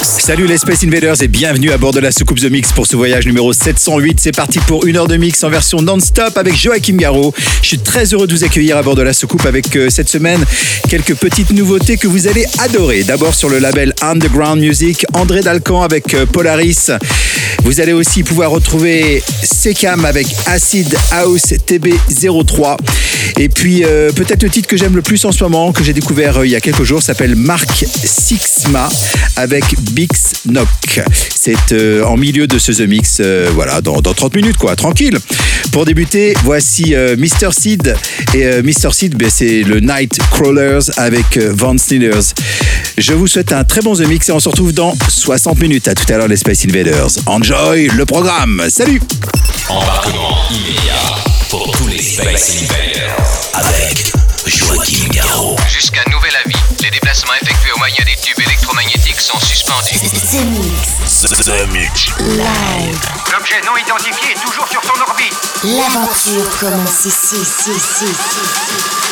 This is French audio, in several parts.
Salut les Space Invaders et bienvenue à bord de la soucoupe The Mix pour ce voyage numéro 708. C'est parti pour une heure de mix en version non-stop avec Joachim Garraud. Je suis très heureux de vous accueillir à bord de la soucoupe avec euh, cette semaine quelques petites nouveautés que vous allez adorer. D'abord sur le label Underground Music, André Dalcan avec euh, Polaris. Vous allez aussi pouvoir retrouver Secam avec Acid House TB03. Et puis euh, peut-être le titre que j'aime le plus en ce moment, que j'ai découvert il y a quelques jours, s'appelle Mark Sixma avec Bix Knock. C'est euh, en milieu de ce The Mix, euh, voilà, dans, dans 30 minutes quoi, tranquille. Pour débuter, voici euh, Mr. Seed. Et euh, Mr. Seed, ben, c'est le Night Crawlers avec euh, Van Sneeders. Je vous souhaite un très bon The Mix et on se retrouve dans 60 minutes. À tout à l'heure les Space Invaders. Enjoy le programme. Salut Embarquement immédiat pour tous les Space Invaders avec Joachim Garraud. Jusqu'à nouvel avis, les déplacements effectués au moyen des tubes électromagnétiques sont suspendus. The Mix. The, the Mix. Live. L'objet non identifié est toujours sur son orbite. L'aventure commence ici, ici, ici, ici.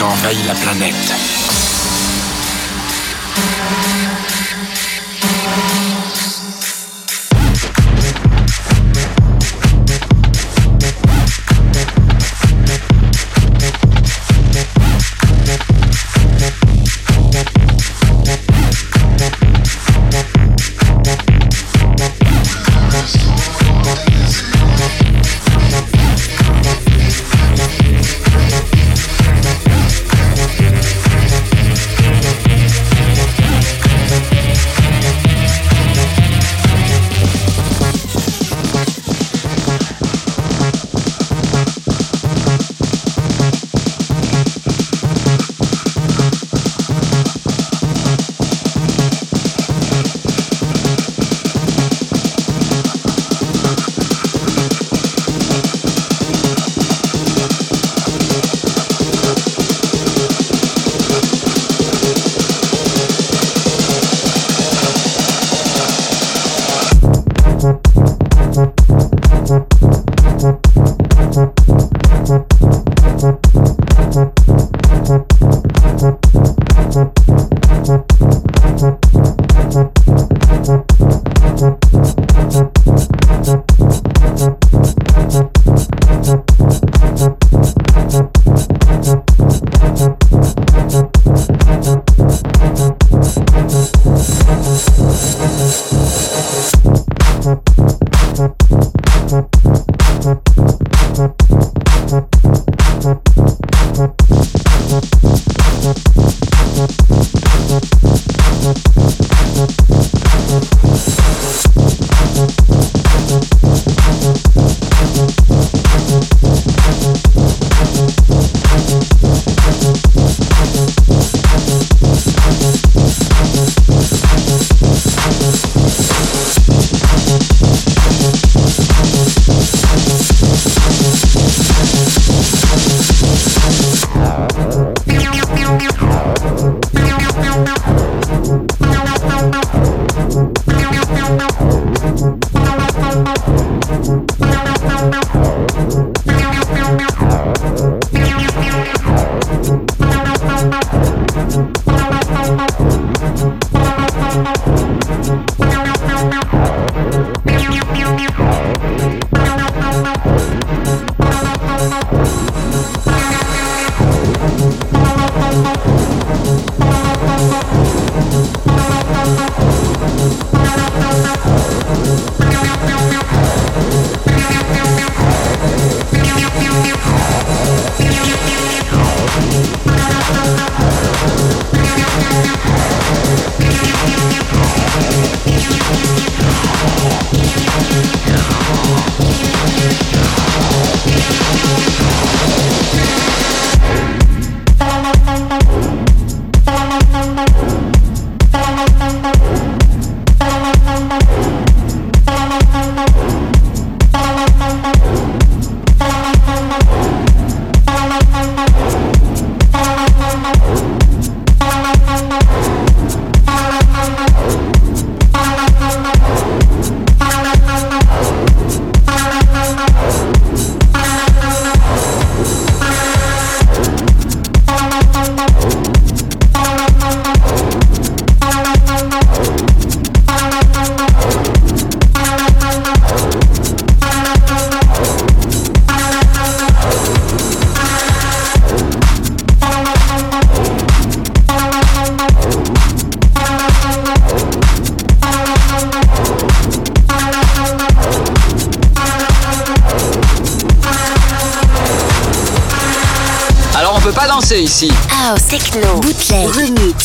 Étiez-vous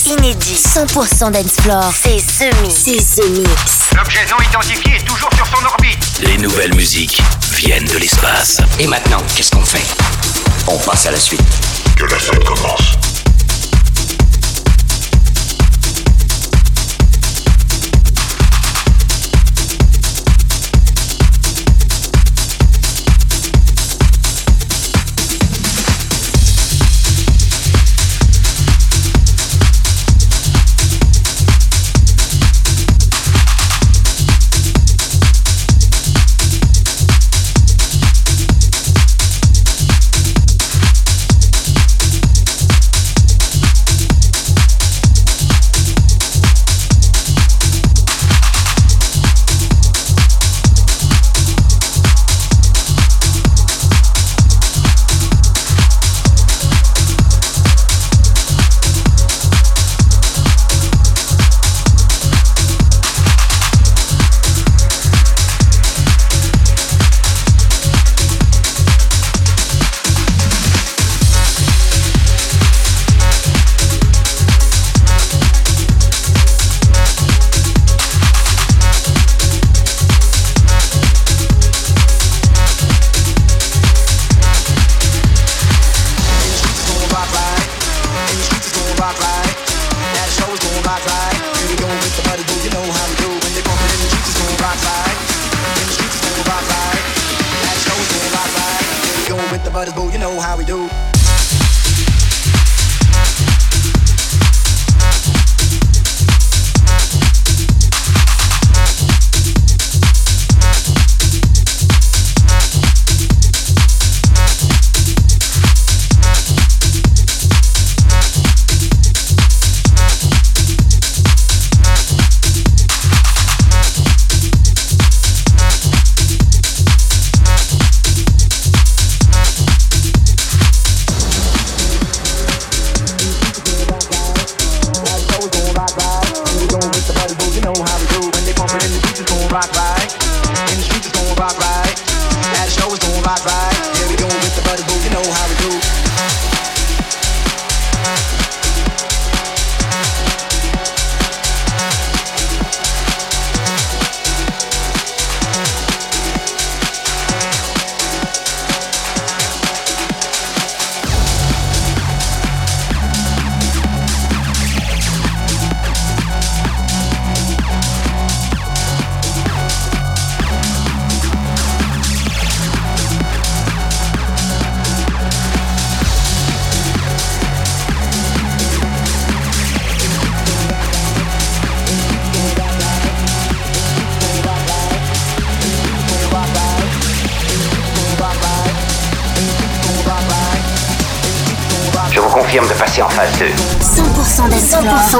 inédit, 100% dance floor. C'est The Mix. C'est The Mix. L'objet non identifié est toujours sur son orbite. Les nouvelles musiques viennent de l'espace. Et maintenant, qu'est-ce qu'on fait? On passe à la suite. Que la fête commence.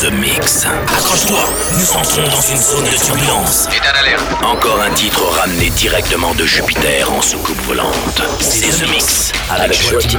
The Mix. Accroche-toi, nous entrons dans une zone de turbulence. État d'alerte. Encore un titre ramené directement de Jupiter en soucoupe volante. C'est The Mix avec, avec Joachim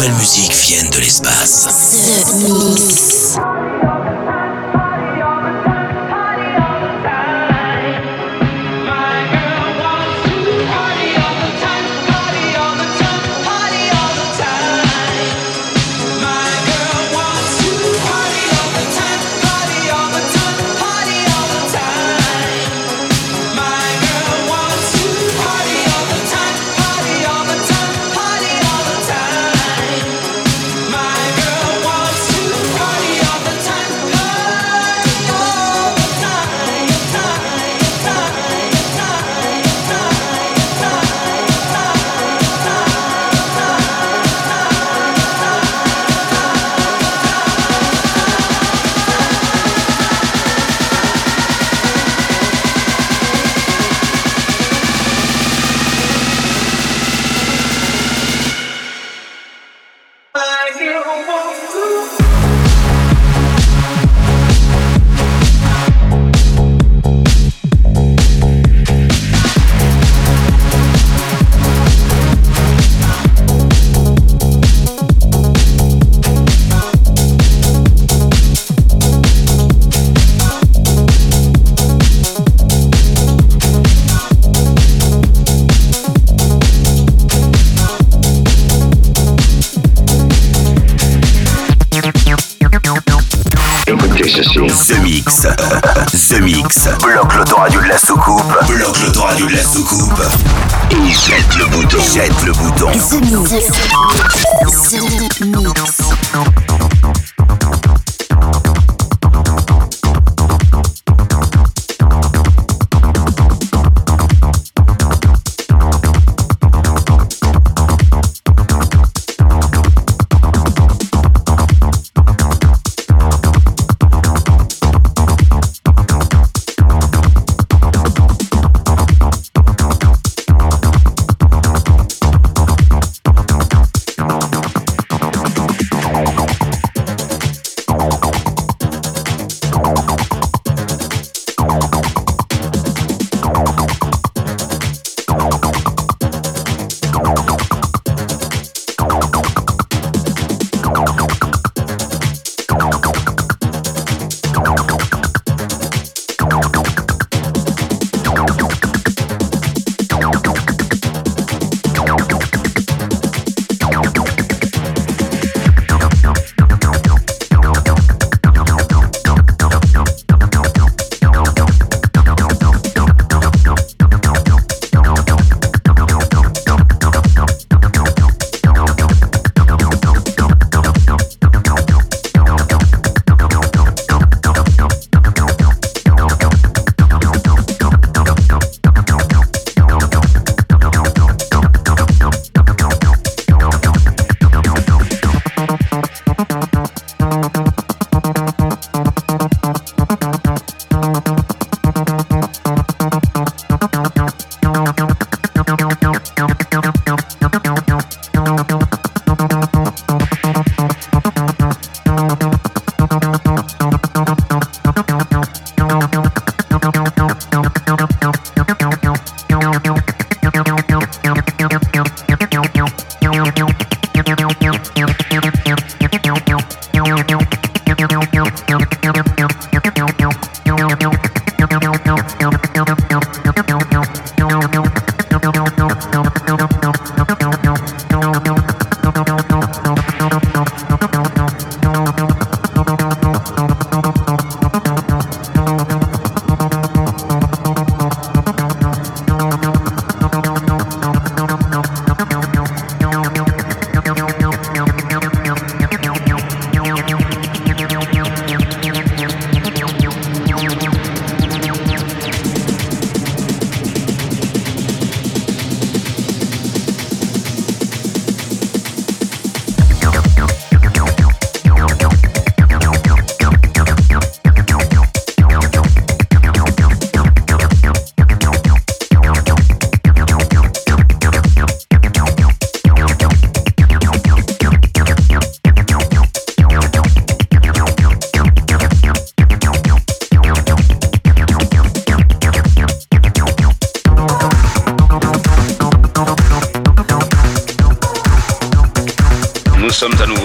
Nouvelles musiques viennent de l'espace.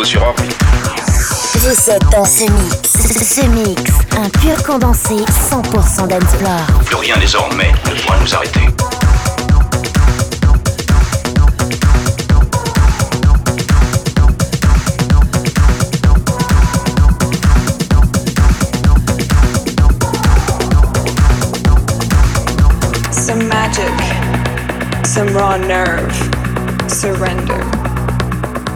Sur orbite. Vous êtes dans ce mix. Ce mix, un pur condensé 100% d'Ensplore. Plus rien désormais ne pourra nous arrêter. Some magic, some raw nerve, surrender.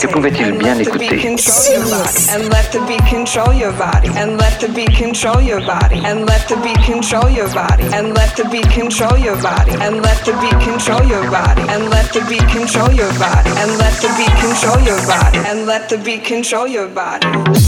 Que pouvait-il bien écouter and let the beat control your body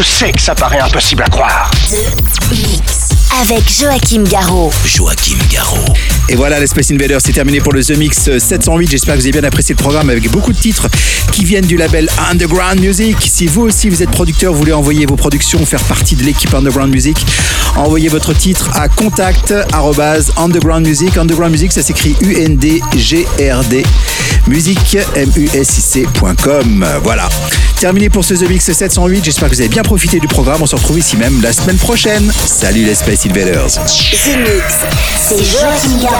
Je sais que ça paraît impossible à croire. The Mix. Avec Joachim Garraud. Joachim Garraud. Et voilà, les Space Invaders, c'est terminé pour le The Mix 708. J'espère que vous avez bien apprécié le programme avec beaucoup de titres qui viennent du label Underground Music. Si vous aussi vous êtes producteur, vous voulez envoyer vos productions, faire partie de l'équipe Underground Music, envoyez votre titre à contact underground. Underground Music, ça s'écrit. Voilà. Terminé pour ce The Mix 708. J'espère que vous avez bien profité du programme. On se retrouve ici même la semaine prochaine. Salut les Space Invaders. The Mix. C'est.